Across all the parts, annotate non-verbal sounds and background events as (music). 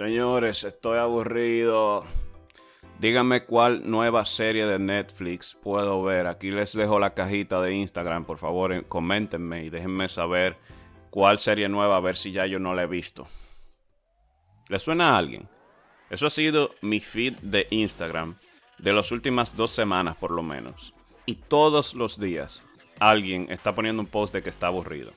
Señores, estoy aburrido. Díganme cuál nueva serie de Netflix puedo ver. Aquí les dejo la cajita de Instagram. Por favor, coméntenme y déjenme saber cuál serie nueva, a ver si ya yo no la he visto. ¿Le suena a alguien? Eso ha sido mi feed de Instagram de las últimas dos semanas por lo menos. Y todos los días alguien está poniendo un post de que está aburrido.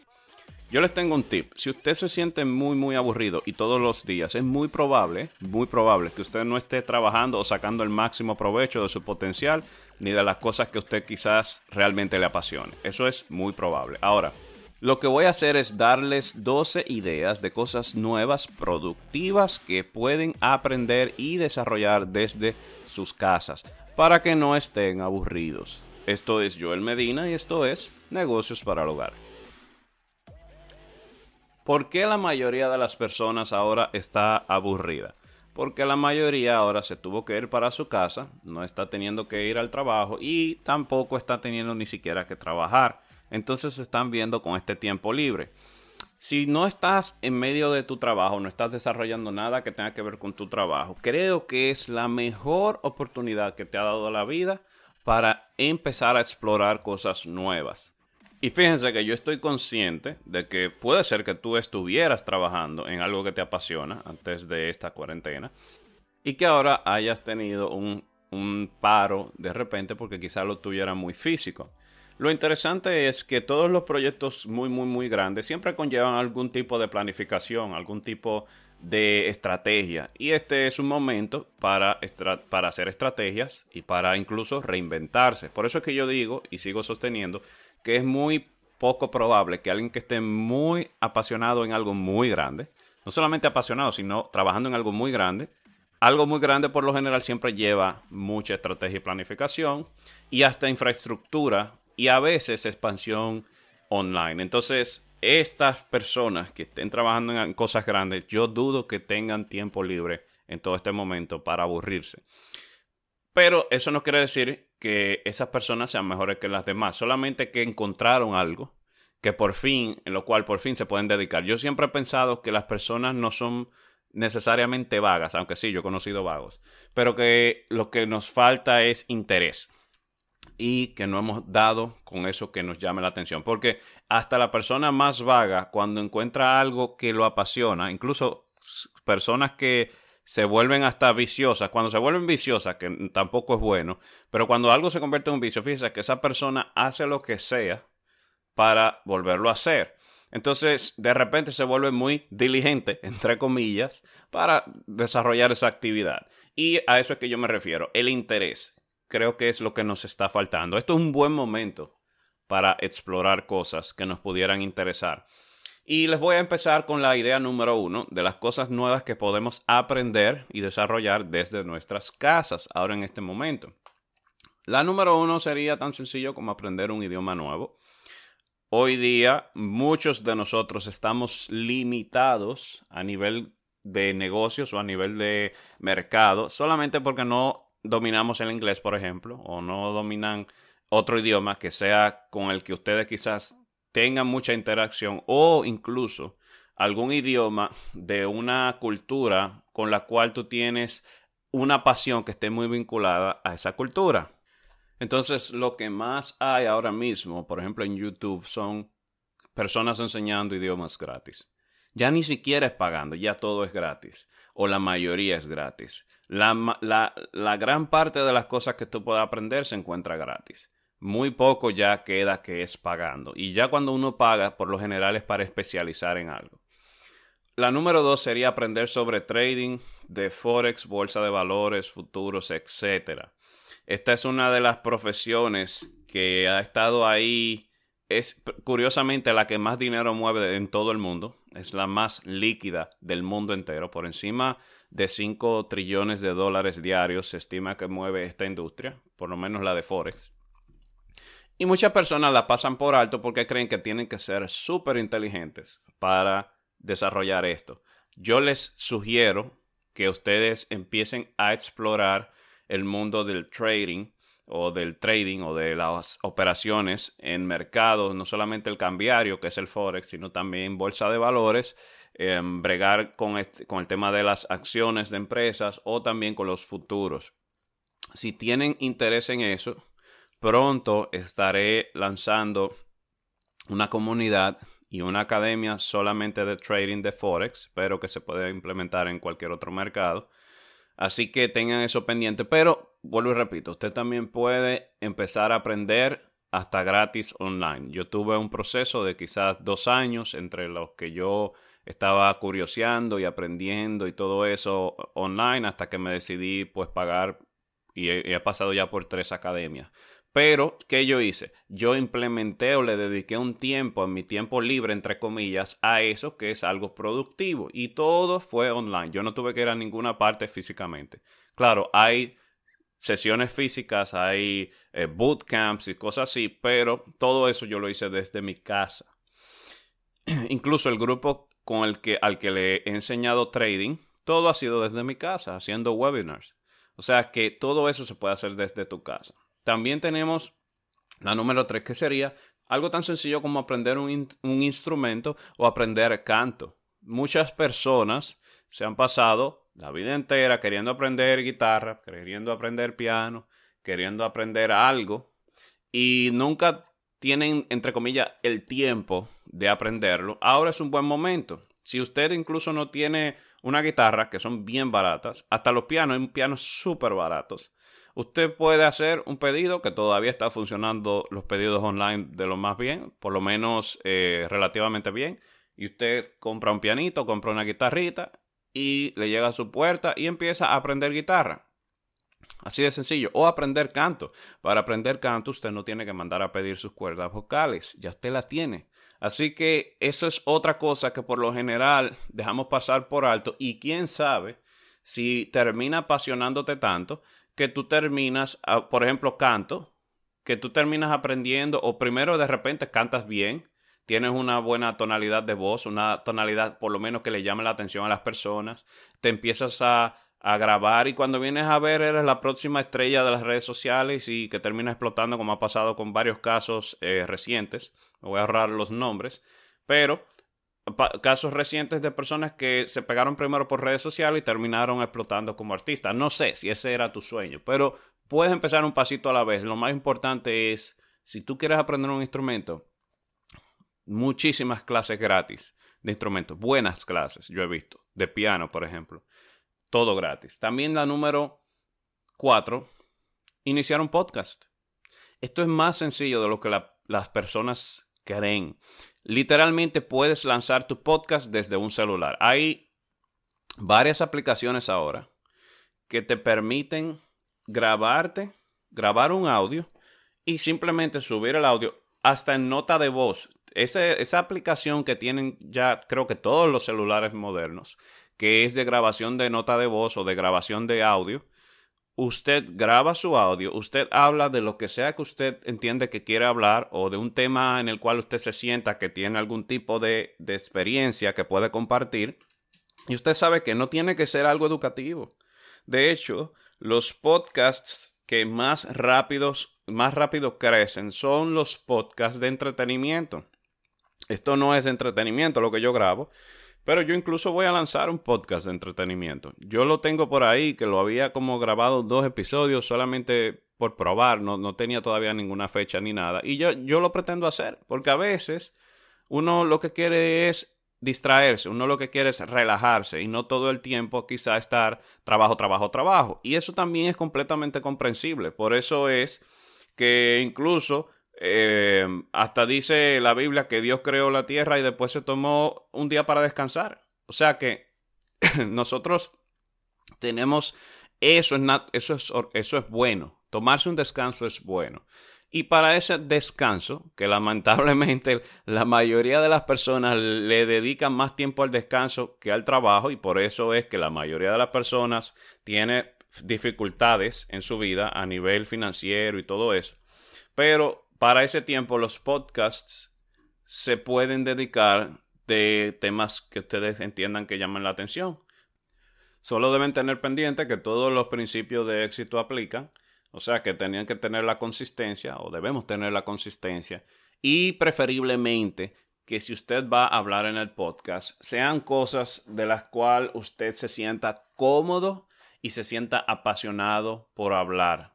Yo les tengo un tip. Si usted se siente muy, muy aburrido y todos los días, es muy probable, muy probable que usted no esté trabajando o sacando el máximo provecho de su potencial ni de las cosas que usted quizás realmente le apasione. Eso es muy probable. Ahora, lo que voy a hacer es darles 12 ideas de cosas nuevas, productivas que pueden aprender y desarrollar desde sus casas para que no estén aburridos. Esto es Joel Medina y esto es Negocios para el Hogar. ¿Por qué la mayoría de las personas ahora está aburrida? Porque la mayoría ahora se tuvo que ir para su casa, no está teniendo que ir al trabajo y tampoco está teniendo ni siquiera que trabajar. Entonces se están viendo con este tiempo libre. Si no estás en medio de tu trabajo, no estás desarrollando nada que tenga que ver con tu trabajo, creo que es la mejor oportunidad que te ha dado la vida para empezar a explorar cosas nuevas. Y fíjense que yo estoy consciente de que puede ser que tú estuvieras trabajando en algo que te apasiona antes de esta cuarentena y que ahora hayas tenido un, paro de repente porque quizá lo tuyo era muy físico. Lo interesante es que todos los proyectos muy, muy, muy grandes siempre conllevan algún tipo de planificación, algún tipo de estrategia. Y este es un momento para, para hacer estrategias y para incluso reinventarse. Por eso es que yo digo y sigo sosteniendo que es muy poco probable que alguien que esté muy apasionado en algo muy grande, no solamente apasionado, sino trabajando en algo muy grande, algo muy grande por lo general siempre lleva mucha estrategia y planificación y hasta infraestructura y a veces expansión online. Entonces, estas personas que estén trabajando en cosas grandes, yo dudo que tengan tiempo libre en todo este momento para aburrirse. Pero eso no quiere decir que esas personas sean mejores que las demás, solamente que encontraron algo que por fin, en lo cual por fin se pueden dedicar. Yo siempre he pensado que las personas no son necesariamente vagas, aunque sí, yo he conocido vagos, pero que lo que nos falta es interés y que no hemos dado con eso que nos llame la atención, porque hasta la persona más vaga, cuando encuentra algo que lo apasiona, incluso personas que se vuelven hasta viciosas. Cuando se vuelven viciosas, que tampoco es bueno, pero cuando algo se convierte en un vicio, fíjese que esa persona hace lo que sea para volverlo a hacer. Entonces, de repente se vuelve muy diligente, (laughs) entre comillas, para desarrollar esa actividad. Y a eso es que yo me refiero, el interés. Creo que es lo que nos está faltando. Esto es un buen momento para explorar cosas que nos pudieran interesar. Y les voy a empezar con la idea número uno de las cosas nuevas que podemos aprender y desarrollar desde nuestras casas ahora en este momento. La número uno sería tan sencillo como aprender un idioma nuevo. Hoy día muchos de nosotros estamos limitados a nivel de negocios o a nivel de mercado solamente porque no dominamos el inglés, por ejemplo, o no dominan otro idioma que sea con el que ustedes quizás tengan mucha interacción o incluso algún idioma de una cultura con la cual tú tienes una pasión que esté muy vinculada a esa cultura. Entonces, lo que más hay ahora mismo, por ejemplo, en YouTube, son personas enseñando idiomas gratis. Ya ni siquiera es pagando, ya todo es gratis. O la mayoría es gratis. La, la, la gran parte de las cosas que tú puedes aprender se encuentra gratis muy poco ya queda que es pagando. Y ya cuando uno paga, por lo general es para especializar en algo. La número dos sería aprender sobre trading de Forex, bolsa de valores, futuros, etc. Esta es una de las profesiones que ha estado ahí. Es curiosamente la que más dinero mueve en todo el mundo. Es la más líquida del mundo entero. Por encima de 5 trillones de dólares diarios se estima que mueve esta industria, por lo menos la de Forex. Y muchas personas la pasan por alto porque creen que tienen que ser súper inteligentes para desarrollar esto. Yo les sugiero que ustedes empiecen a explorar el mundo del trading o del trading o de las operaciones en mercados, no solamente el cambiario, que es el forex, sino también bolsa de valores, em, bregar con, este, con el tema de las acciones de empresas o también con los futuros. Si tienen interés en eso, pronto estaré lanzando una comunidad y una academia solamente de trading de Forex, pero que se puede implementar en cualquier otro mercado. Así que tengan eso pendiente. Pero, vuelvo y repito, usted también puede empezar a aprender hasta gratis online. Yo tuve un proceso de quizás dos años entre los que yo estaba curioseando y aprendiendo y todo eso online hasta que me decidí pues pagar y he, pasado ya por tres academias. Pero, ¿qué yo hice? Yo implementé o le dediqué un tiempo, en mi tiempo libre, entre comillas, a eso que es algo productivo. Y todo fue online. Yo no tuve que ir a ninguna parte físicamente. Claro, hay sesiones físicas, hay eh, bootcamps y cosas así, pero todo eso yo lo hice desde mi casa. (clears throat) Incluso el grupo con el que, al que le he enseñado trading, todo ha sido desde mi casa, haciendo webinars. O sea que todo eso se puede hacer desde tu casa. También tenemos la número tres, que sería algo tan sencillo como aprender un, instrumento o aprender canto. Muchas personas se han pasado la vida entera queriendo aprender guitarra, queriendo aprender piano, queriendo aprender algo y nunca tienen, entre comillas, el tiempo de aprenderlo. Ahora es un buen momento. Si usted incluso no tiene una guitarra, que son bien baratas, hasta los pianos, hay pianos súper baratos. Usted puede hacer un pedido que todavía está funcionando los pedidos online de lo más bien, por lo menos eh, relativamente bien. Y usted compra un pianito, compra una guitarrita y le llega a su puerta y empieza a aprender guitarra. Así de sencillo. O aprender canto. Para aprender canto usted no tiene que mandar a pedir sus cuerdas vocales. Ya usted las tiene. Así que eso es otra cosa que por lo general dejamos pasar por alto. Y quién sabe si termina apasionándote tanto que tú terminas, ah, por ejemplo, canto, que tú terminas aprendiendo o primero de repente cantas bien, tienes una buena tonalidad de voz, una tonalidad por lo menos que le llame la atención a las personas, te empiezas a, grabar y cuando vienes a ver eres la próxima estrella de las redes sociales y que termina explotando como ha pasado con varios casos eh, recientes, me voy a ahorrar los nombres, pero casos recientes de personas que se pegaron primero por redes sociales y terminaron explotando como artistas. No sé si ese era tu sueño, pero puedes empezar un pasito a la vez. Lo más importante es, si tú quieres aprender un instrumento, muchísimas clases gratis de instrumentos, buenas clases, yo he visto, de piano, por ejemplo, todo gratis. También la número cuatro, iniciar un podcast. Esto es más sencillo de lo que las personas creen. Literalmente puedes lanzar tu podcast desde un celular. Hay varias aplicaciones ahora que te permiten grabarte, grabar un audio y simplemente subir el audio hasta en nota de voz. esa aplicación que tienen ya creo que todos los celulares modernos, que es de grabación de nota de voz o de grabación de audio, usted graba su audio, usted habla de lo que sea que usted entiende que quiere hablar o de un tema en el cual usted se sienta que tiene algún tipo de, de experiencia que puede compartir. Y usted sabe que no tiene que ser algo educativo. De hecho, los podcasts que más rápidos, más rápido crecen son los podcasts de entretenimiento. Esto no es entretenimiento lo que yo grabo, pero yo incluso voy a lanzar un podcast de entretenimiento. Yo lo tengo por ahí, que lo había como grabado dos episodios solamente por probar, no, no tenía todavía ninguna fecha ni nada. Y yo, yo lo pretendo hacer, porque a veces uno lo que quiere es distraerse, uno lo que quiere es relajarse y no todo el tiempo quizá estar trabajo, trabajo, trabajo. Y eso también es completamente comprensible. Por eso es que incluso eh, hasta dice la Biblia que Dios creó la tierra y después se tomó un día para descansar. O sea que (laughs) nosotros tenemos eso, es eso, es, eso es bueno. Tomarse un descanso es bueno. Y para ese descanso, que lamentablemente la mayoría de las personas le dedican más tiempo al descanso que al trabajo, y por eso es que la mayoría de las personas tiene dificultades en su vida a nivel financiero y todo eso. Pero para ese tiempo los podcasts se pueden dedicar de temas que ustedes entiendan que llaman la atención. Solo deben tener pendiente que todos los principios de éxito aplican, o sea que tenían que tener la consistencia o debemos tener la consistencia y preferiblemente que si usted va a hablar en el podcast, sean cosas de las cuales usted se sienta cómodo y se sienta apasionado por hablar.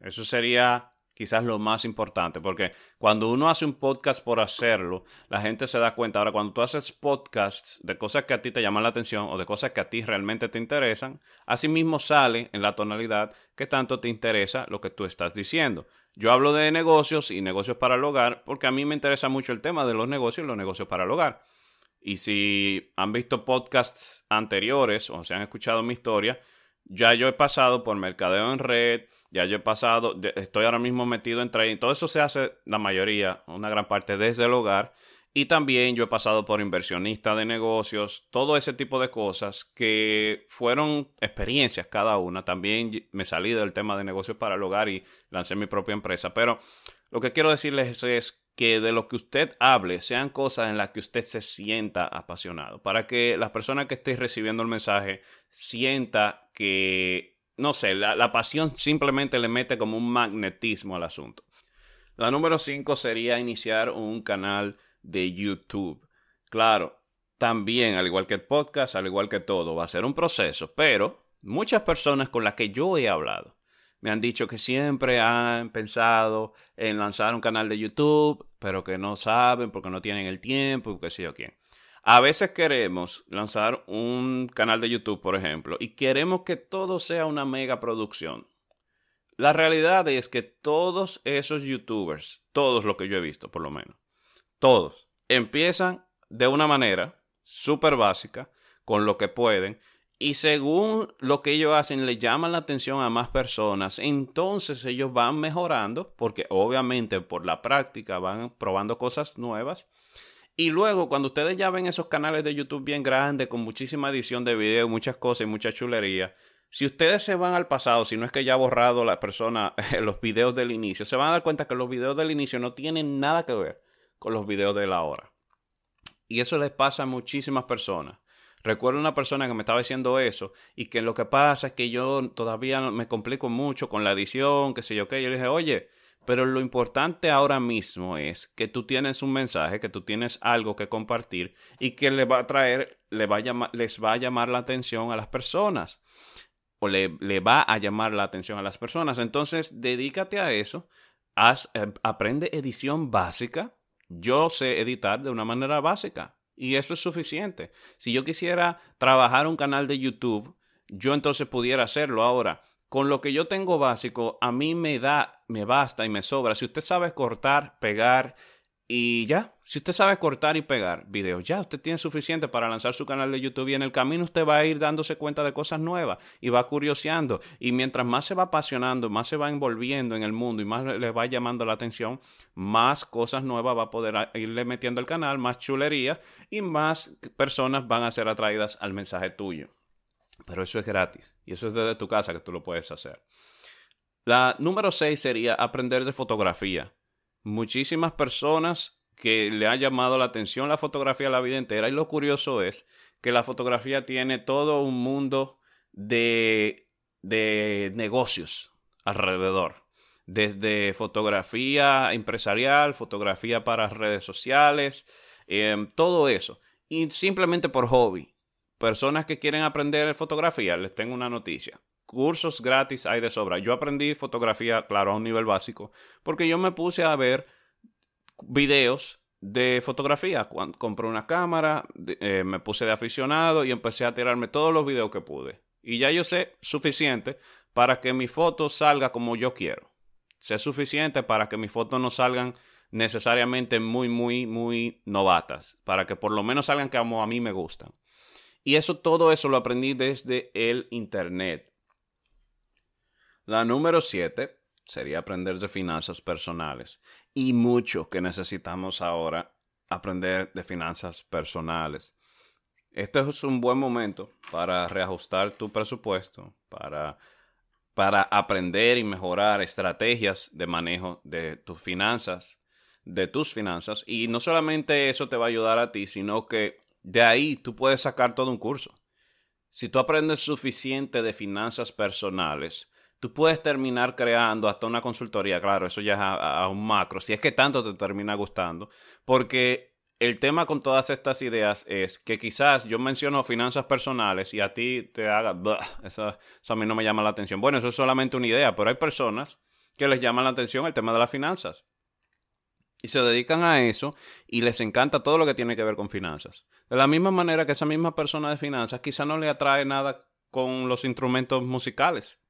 Eso sería quizás lo más importante, porque cuando uno hace un podcast por hacerlo, la gente se da cuenta. Ahora, cuando tú haces podcasts de cosas que a ti te llaman la atención o de cosas que a ti realmente te interesan, así mismo sale en la tonalidad que tanto te interesa lo que tú estás diciendo. Yo hablo de negocios y negocios para el hogar porque a mí me interesa mucho el tema de los negocios y los negocios para el hogar. Y si han visto podcasts anteriores o se han escuchado mi historia, ya yo he pasado por mercadeo en red, ya yo he pasado, estoy ahora mismo metido en trading. Todo eso se hace, la mayoría, una gran parte desde el hogar. Y también yo he pasado por inversionista de negocios, todo ese tipo de cosas que fueron experiencias cada una. También me salí del tema de negocios para el hogar y lancé mi propia empresa. Pero lo que quiero decirles es que de lo que usted hable sean cosas en las que usted se sienta apasionado, para que las personas que estén recibiendo el mensaje sienta que, no sé, la, pasión simplemente le mete como un magnetismo al asunto. La número 5 sería iniciar un canal de YouTube. Claro, también, al igual que el podcast, al igual que todo, va a ser un proceso, pero muchas personas con las que yo he hablado me han dicho que siempre han pensado en lanzar un canal de YouTube, pero que no saben porque no tienen el tiempo y qué sé yo quién. A veces queremos lanzar un canal de YouTube, por ejemplo, y queremos que todo sea una mega producción. La realidad es que todos esos YouTubers, todos los que yo he visto por lo menos, todos, empiezan de una manera súper básica, con lo que pueden, y según lo que ellos hacen le llaman la atención a más personas, entonces ellos van mejorando, porque obviamente por la práctica van probando cosas nuevas. Y luego, cuando ustedes ya ven esos canales de YouTube bien grandes, con muchísima edición de video, muchas cosas y mucha chulería, si ustedes se van al pasado, si no es que ya ha borrado la persona (laughs) los videos del inicio, se van a dar cuenta que los videos del inicio no tienen nada que ver con los videos de la hora. Y eso les pasa a muchísimas personas. Recuerdo una persona que me estaba diciendo eso y que lo que pasa es que yo todavía me complico mucho con la edición, qué sé yo qué. Yo le dije, oye, pero lo importante ahora mismo es que tú tienes un mensaje, que tú tienes algo que compartir y que le va a traer, le va a les va a llamar la atención a las personas o le, le va a llamar la atención a las personas. Entonces, dedícate a eso, haz, eh, aprende edición básica. Yo sé editar de una manera básica. Y eso es suficiente. Si yo quisiera trabajar un canal de YouTube, yo entonces pudiera hacerlo. Ahora, con lo que yo tengo básico, a mí me da, me basta y me sobra. Si usted sabe cortar, pegar y ya, si usted sabe cortar y pegar videos, ya usted tiene suficiente para lanzar su canal de YouTube y en el camino usted va a ir dándose cuenta de cosas nuevas y va curioseando. Y mientras más se va apasionando, más se va envolviendo en el mundo y más le va llamando la atención, más cosas nuevas va a poder irle metiendo al canal, más chulería y más personas van a ser atraídas al mensaje tuyo. Pero eso es gratis y eso es desde tu casa que tú lo puedes hacer. La número 6 sería aprender de fotografía muchísimas personas que le ha llamado la atención la fotografía la vida entera y lo curioso es que la fotografía tiene todo un mundo de, de negocios alrededor. Desde fotografía empresarial, fotografía para redes sociales, em, todo eso. Y simplemente por hobby. Personas que quieren aprender fotografía, les tengo una noticia cursos gratis hay de sobra. Yo aprendí fotografía, claro, a un nivel básico, porque yo me puse a ver videos de fotografía. Cuando compré una cámara, eh, me puse de aficionado y empecé a tirarme todos los videos que pude. Y ya yo sé suficiente para que mi foto salga como yo quiero. Sé suficiente para que mis fotos no salgan necesariamente muy, muy, muy novatas. Para que por lo menos salgan como a mí me gustan. Y eso, todo eso lo aprendí desde el Internet. La número siete sería aprender de finanzas personales. Y mucho que necesitamos ahora aprender de finanzas personales. Este es un buen momento para reajustar tu presupuesto, para, para aprender y mejorar estrategias de manejo de tus finanzas, de tus finanzas. Y no solamente eso te va a ayudar a ti, sino que de ahí tú puedes sacar todo un curso. Si tú aprendes suficiente de finanzas personales, tú puedes terminar creando hasta una consultoría, claro, eso ya es a, un macro, si es que tanto te termina gustando, porque el tema con todas estas ideas es que quizás yo menciono finanzas personales y a ti te haga, eso, a mí no me llama la atención. Bueno, eso es solamente una idea, pero hay personas que les llama la atención el tema de las finanzas. Y se dedican a eso y les encanta todo lo que tiene que ver con finanzas. De la misma manera que esa misma persona de finanzas quizá no le atrae nada con los instrumentos musicales.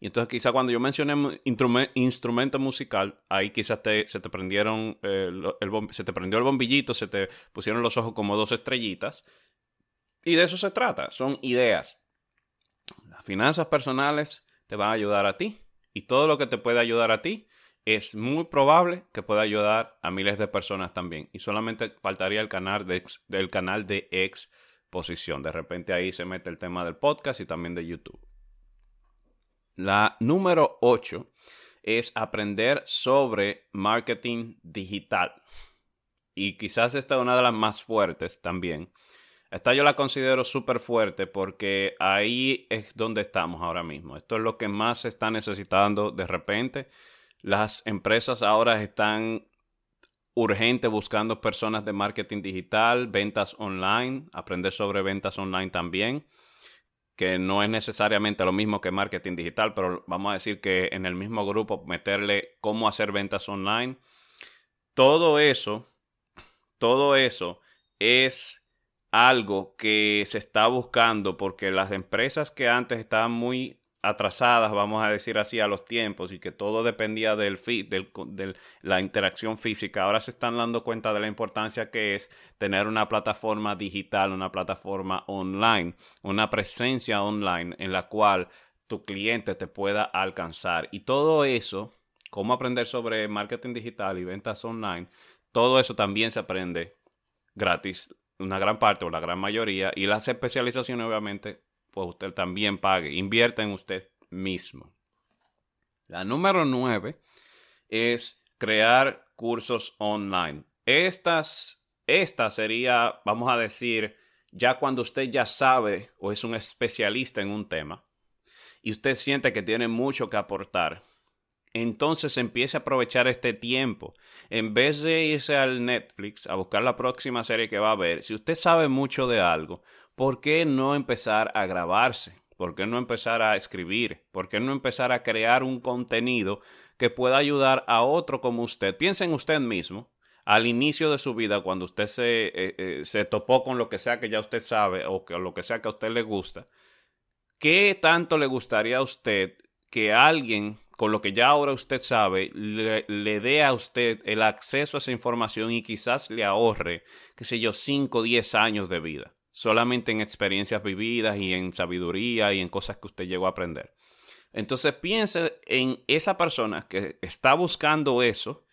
Y entonces quizá cuando yo mencioné instrumento musical, ahí quizás se te prendieron eh, el, se te prendió el bombillito, se te pusieron los ojos como dos estrellitas. Y de eso se trata, son ideas. Las finanzas personales te van a ayudar a ti. Y todo lo que te puede ayudar a ti es muy probable que pueda ayudar a miles de personas también. Y solamente faltaría el canal de, del canal de exposición. De repente ahí se mete el tema del podcast y también de YouTube. La número 8 es aprender sobre marketing digital. Y quizás esta es una de las más fuertes también. Esta yo la considero súper fuerte porque ahí es donde estamos ahora mismo. Esto es lo que más se está necesitando de repente. Las empresas ahora están urgente buscando personas de marketing digital, ventas online, aprender sobre ventas online también que no es necesariamente lo mismo que marketing digital, pero vamos a decir que en el mismo grupo meterle cómo hacer ventas online. Todo eso, todo eso es algo que se está buscando porque las empresas que antes estaban muy atrasadas, vamos a decir así, a los tiempos y que todo dependía del, de la interacción física, ahora se están dando cuenta de la importancia que es tener una plataforma digital, una plataforma online, una presencia online en la cual tu cliente te pueda alcanzar. Y todo eso, cómo aprender sobre marketing digital y ventas online, todo eso también se aprende gratis, una gran parte o la gran mayoría, y las especializaciones obviamente pues usted también pague. Invierta en usted mismo. La número nueve es crear cursos online. Estas, esta sería, vamos a decir, ya cuando usted ya sabe o es un especialista en un tema y usted siente que tiene mucho que aportar, entonces empiece a aprovechar este tiempo. En vez de irse al Netflix a buscar la próxima serie que va a ver, si usted sabe mucho de algo, ¿por qué no empezar a grabarse? ¿Por qué no empezar a escribir? ¿Por qué no empezar a crear un contenido que pueda ayudar a otro como usted? Piensa en usted mismo. Al inicio de su vida, cuando usted se, eh, eh, se topó con lo que sea que ya usted sabe o que, lo que sea que a usted le gusta, ¿qué tanto le gustaría a usted que alguien con lo que ya ahora usted sabe, le, dé a usted el acceso a esa información y quizás le ahorre, qué sé yo, 5 o 10 años de vida solamente en experiencias vividas y en sabiduría y en cosas que usted llegó a aprender. Entonces piense en esa persona que está buscando eso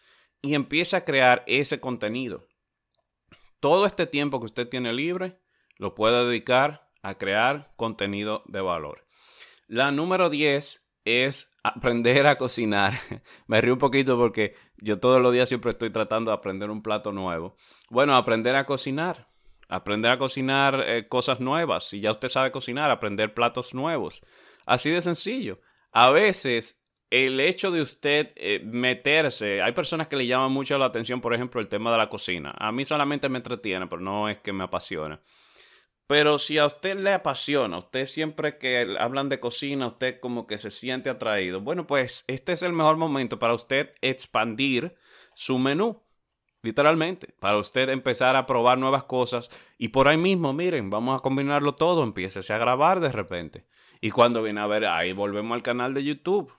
y empiece a crear ese contenido. Todo este tiempo que usted tiene libre lo puede dedicar a crear contenido de valor. La número 10 es aprender a cocinar. (laughs) Me río un poquito porque yo todos los días siempre estoy tratando de aprender un plato nuevo. Bueno, aprender a cocinar aprender a cocinar eh, cosas nuevas. Si ya usted sabe cocinar, aprender platos nuevos. Así de sencillo. A veces el hecho de usted eh, meterse, hay personas que le llaman mucho la atención, por ejemplo, el tema de la cocina. A mí solamente me entretiene, pero no es que me apasiona. Pero si a usted le apasiona, usted siempre que hablan de cocina, usted como que se siente atraído, bueno, pues este es el mejor momento para usted expandir su menú literalmente, para usted empezar a probar nuevas cosas y por ahí mismo, miren, vamos a combinarlo todo, empiece a grabar de repente. Y cuando viene a ver, ahí volvemos al canal de YouTube.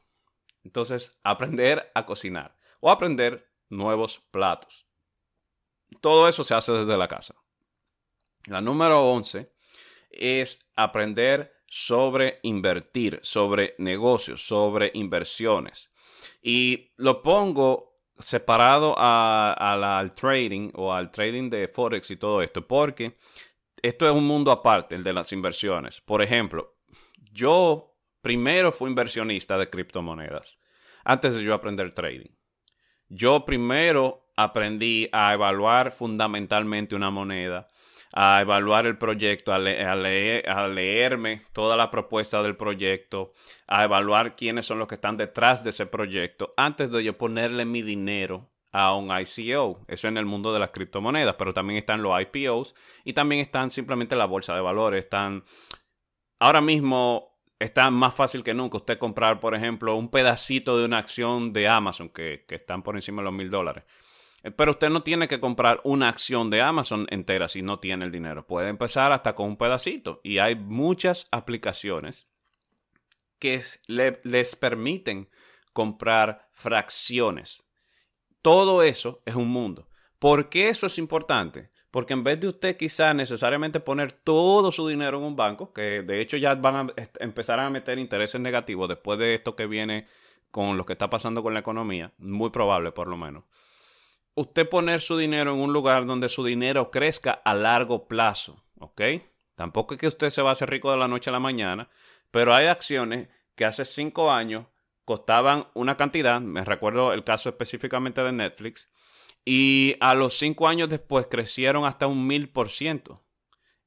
Entonces, aprender a cocinar o aprender nuevos platos. Todo eso se hace desde la casa. La número 11 es aprender sobre invertir, sobre negocios, sobre inversiones. Y lo pongo separado al trading o al trading de Forex y todo esto, porque esto es un mundo aparte, el de las inversiones. Por ejemplo, yo primero fui inversionista de criptomonedas antes de yo aprender trading. Yo primero aprendí a evaluar fundamentalmente una moneda, a evaluar el proyecto, a, leer, a leerme toda la propuesta del proyecto, a evaluar quiénes son los que están detrás de ese proyecto, antes de yo ponerle mi dinero a un ICO. Eso en el mundo de las criptomonedas, pero también están los IPOs y también están simplemente la bolsa de valores. Están ahora mismo está más fácil que nunca usted comprar, por ejemplo, un pedacito de una acción de Amazon que, que están por encima de los mil dólares. Eh, pero usted no tiene que comprar una acción de Amazon entera si no tiene el dinero. Puede empezar hasta con un pedacito. Y hay muchas aplicaciones que les permiten comprar fracciones. Todo eso es un mundo. ¿Por qué eso es importante? Porque en vez de usted quizá necesariamente poner todo su dinero en un banco, que de hecho ya van a empezar a meter intereses negativos después de esto que viene con lo que está pasando con la economía, muy probable por lo menos usted poner su dinero en un lugar donde su dinero crezca a largo plazo, ¿ok? Tampoco es que usted se va a hacer rico de la noche a la mañana, pero hay acciones que hace cinco años costaban una cantidad, me recuerdo el caso específicamente de Netflix, y a los cinco años después crecieron hasta un mil por ciento.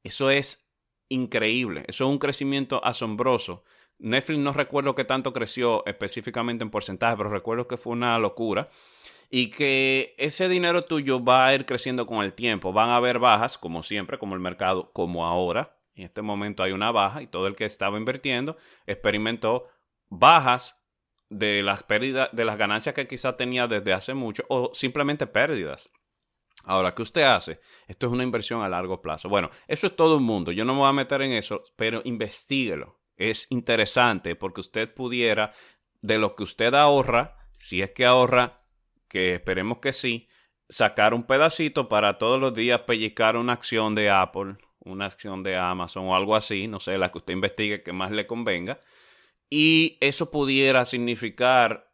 Eso es increíble, eso es un crecimiento asombroso. Netflix no recuerdo qué tanto creció específicamente en porcentaje, pero recuerdo que fue una locura y que ese dinero tuyo va a ir creciendo con el tiempo. Van a haber bajas, como siempre, como el mercado, como ahora. En este momento hay una baja y todo el que estaba invirtiendo experimentó bajas de las pérdidas, de las ganancias que quizá tenía desde hace mucho o simplemente pérdidas. Ahora, ¿qué usted hace? Esto es una inversión a largo plazo. Bueno, eso es todo un mundo. Yo no me voy a meter en eso, pero investiguelo. Es interesante porque usted pudiera, de lo que usted ahorra, si es que ahorra que esperemos que sí, sacar un pedacito para todos los días pellizcar una acción de Apple, una acción de Amazon o algo así, no sé, la que usted investigue que más le convenga. Y eso pudiera significar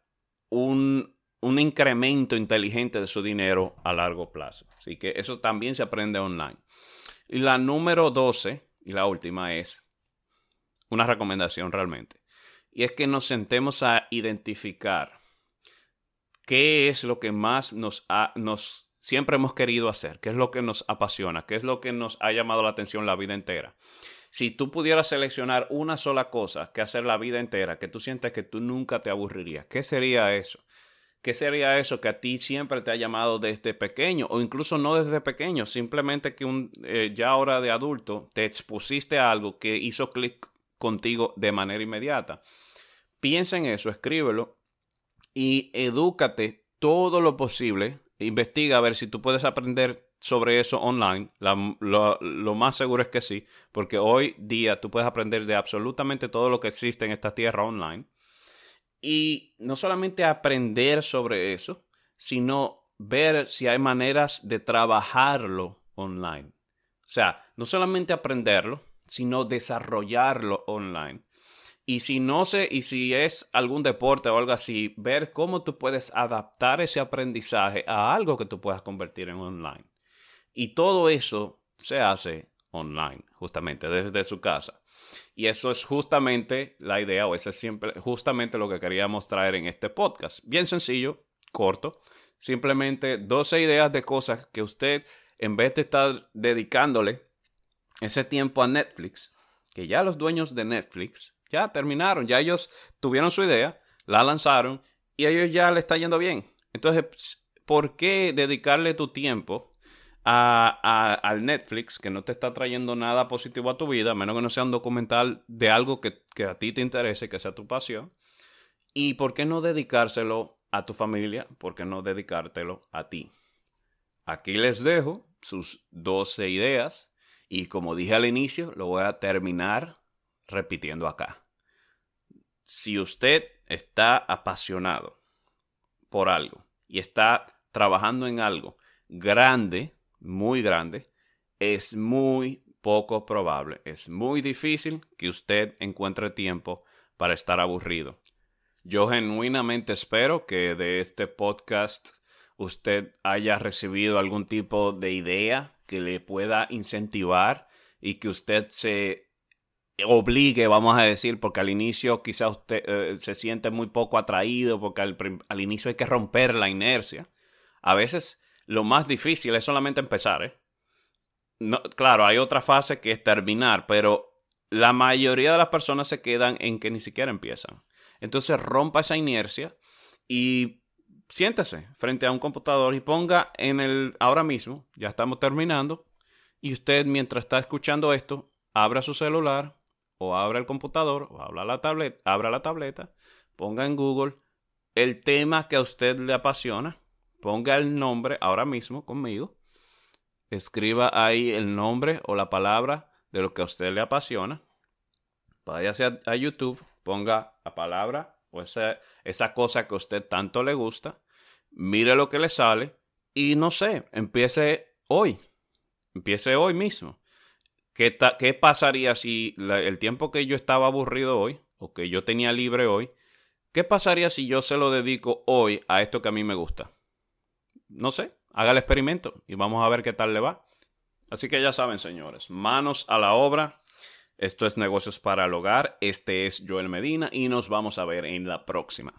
un, un incremento inteligente de su dinero a largo plazo. Así que eso también se aprende online. Y la número 12, y la última, es una recomendación realmente. Y es que nos sentemos a identificar qué es lo que más nos, ha, nos siempre hemos querido hacer, qué es lo que nos apasiona, qué es lo que nos ha llamado la atención la vida entera. Si tú pudieras seleccionar una sola cosa que hacer la vida entera, que tú sientes que tú nunca te aburrirías, ¿qué sería eso? ¿Qué sería eso que a ti siempre te ha llamado desde pequeño o incluso no desde pequeño, simplemente que un, eh, ya ahora de adulto te expusiste a algo que hizo clic contigo de manera inmediata? Piensa en eso, escríbelo y edúcate todo lo posible. Investiga a ver si tú puedes aprender sobre eso online. lo, más seguro es que sí, porque hoy día tú puedes aprender de absolutamente todo lo que existe en esta tierra online. Y no solamente aprender sobre eso, sino ver si hay maneras de trabajarlo online. O sea, no solamente aprenderlo, sino desarrollarlo online. Y si no sé, y si es algún deporte o algo así, ver cómo tú puedes adaptar ese aprendizaje a algo que tú puedas convertir en online. Y todo eso se hace online, justamente desde su casa. Y eso es justamente la idea, o eso es siempre justamente lo que queríamos traer en este podcast. Bien sencillo, corto, simplemente 12 ideas de cosas que usted, en vez de estar dedicándole ese tiempo a Netflix, que ya los dueños de Netflix ya terminaron, ya ellos tuvieron su idea, la lanzaron y a ellos ya le está yendo bien. Entonces, ¿por qué dedicarle tu tiempo a, al Netflix que no te está trayendo nada positivo a tu vida, a menos que no sea un documental de algo que, que a ti te interese, que sea tu pasión? ¿Y por qué no dedicárselo a tu familia? ¿Por qué no dedicártelo a ti? Aquí les dejo sus 12 ideas y como dije al inicio, lo voy a terminar repitiendo acá. Si usted está apasionado por algo y está trabajando en algo grande, muy grande, es muy poco probable, es muy difícil que usted encuentre tiempo para estar aburrido. Yo genuinamente espero que de este podcast usted haya recibido algún tipo de idea que le pueda incentivar y que usted se obligue, vamos a decir, porque al inicio quizás usted eh, se siente muy poco atraído, porque al, inicio hay que romper la inercia. A veces lo más difícil es solamente empezar, ¿eh? No, claro, hay otra fase que es terminar, pero la mayoría de las personas se quedan en que ni siquiera empiezan. Entonces rompa esa inercia y siéntese frente a un computador y ponga en el, ahora mismo, ya estamos terminando, y usted mientras está escuchando esto, abra su celular o abra el computador o abra la, tablet, abra la tableta, ponga en Google el tema que a usted le apasiona, ponga el nombre ahora mismo conmigo, escriba ahí el nombre o la palabra de lo que a usted le apasiona, váyase a, a YouTube, ponga la palabra o esa, esa cosa que a usted tanto le gusta, mire lo que le sale y no sé, empiece hoy, empiece hoy mismo. ¿Qué, pasaría si el tiempo que yo estaba aburrido hoy o que yo tenía libre hoy, qué pasaría si yo se lo dedico hoy a esto que a mí me gusta? No sé, haga el experimento y vamos a ver qué tal le va. Así que ya saben, señores, manos a la obra. Esto es Negocios para el Hogar. Este es Joel Medina y nos vamos a ver en la próxima.